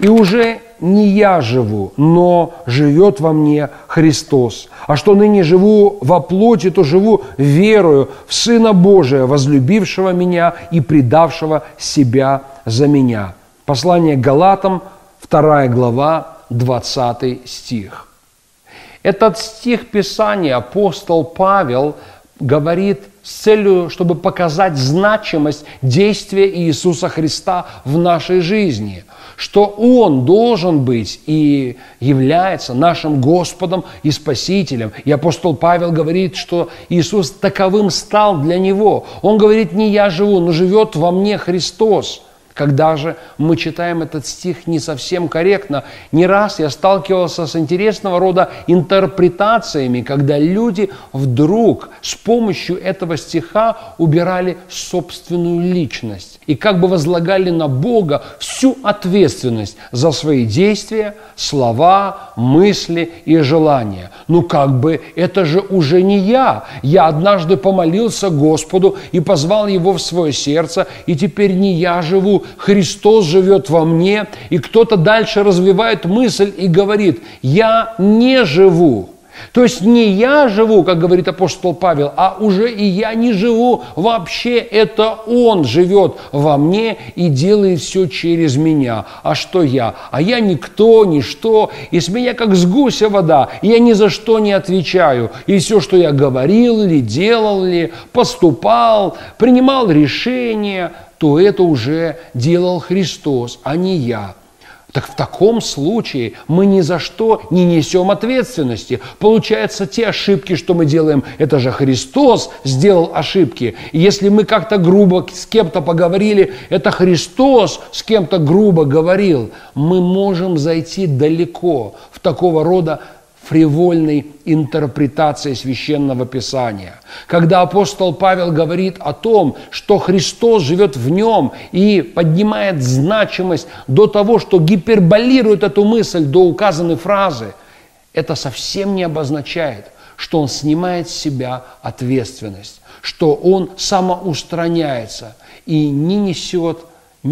И уже не я живу, но живет во мне Христос. А что ныне живу во плоти, то живу верою в Сына Божия, возлюбившего меня и предавшего себя за меня. Послание Галатам, 2 глава, 20 стих. Этот стих Писания апостол Павел говорит с целью, чтобы показать значимость действия Иисуса Христа в нашей жизни, что Он должен быть и является нашим Господом и Спасителем. И апостол Павел говорит, что Иисус таковым стал для Него. Он говорит, не я живу, но живет во мне Христос – когда же мы читаем этот стих не совсем корректно. Не раз я сталкивался с интересного рода интерпретациями, когда люди вдруг с помощью этого стиха убирали собственную личность и как бы возлагали на Бога всю ответственность за свои действия, слова, мысли и желания. Ну как бы это же уже не я. Я однажды помолился Господу и позвал Его в свое сердце, и теперь не я живу, Христос живет во мне, и кто-то дальше развивает мысль и говорит, я не живу. То есть не я живу, как говорит апостол Павел, а уже и я не живу. Вообще это Он живет во мне и делает все через меня. А что я? А я никто, ничто. И с меня как с гуся вода. Я ни за что не отвечаю. И все, что я говорил или делал, или поступал, принимал решения – то это уже делал Христос, а не я. Так в таком случае мы ни за что не несем ответственности. Получается, те ошибки, что мы делаем, это же Христос сделал ошибки. И если мы как-то грубо с кем-то поговорили, это Христос с кем-то грубо говорил. Мы можем зайти далеко в такого рода фривольной интерпретации священного писания. Когда апостол Павел говорит о том, что Христос живет в нем и поднимает значимость до того, что гиперболирует эту мысль до указанной фразы, это совсем не обозначает, что он снимает с себя ответственность, что он самоустраняется и не несет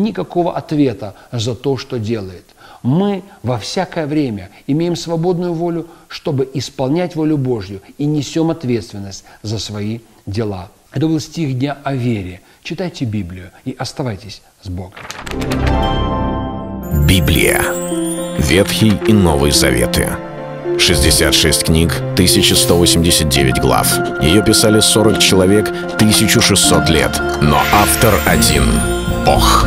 никакого ответа за то, что делает. Мы во всякое время имеем свободную волю, чтобы исполнять волю Божью и несем ответственность за свои дела. Это был стих дня о вере. Читайте Библию и оставайтесь с Богом. Библия. Ветхий и Новый Заветы. 66 книг, 1189 глав. Ее писали 40 человек, 1600 лет. Но автор один – Бог.